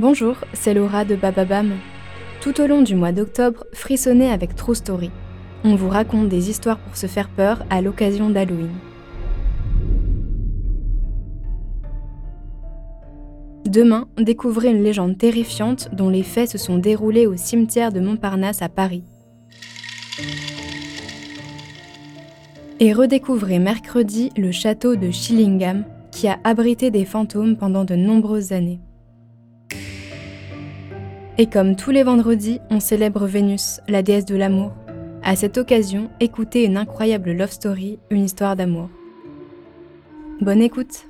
Bonjour, c'est Laura de Bababam. Tout au long du mois d'octobre, frissonnez avec True Story. On vous raconte des histoires pour se faire peur à l'occasion d'Halloween. Demain, découvrez une légende terrifiante dont les faits se sont déroulés au cimetière de Montparnasse à Paris. Et redécouvrez mercredi le château de Chillingham qui a abrité des fantômes pendant de nombreuses années. Et comme tous les vendredis, on célèbre Vénus, la déesse de l'amour. À cette occasion, écoutez une incroyable love story, une histoire d'amour. Bonne écoute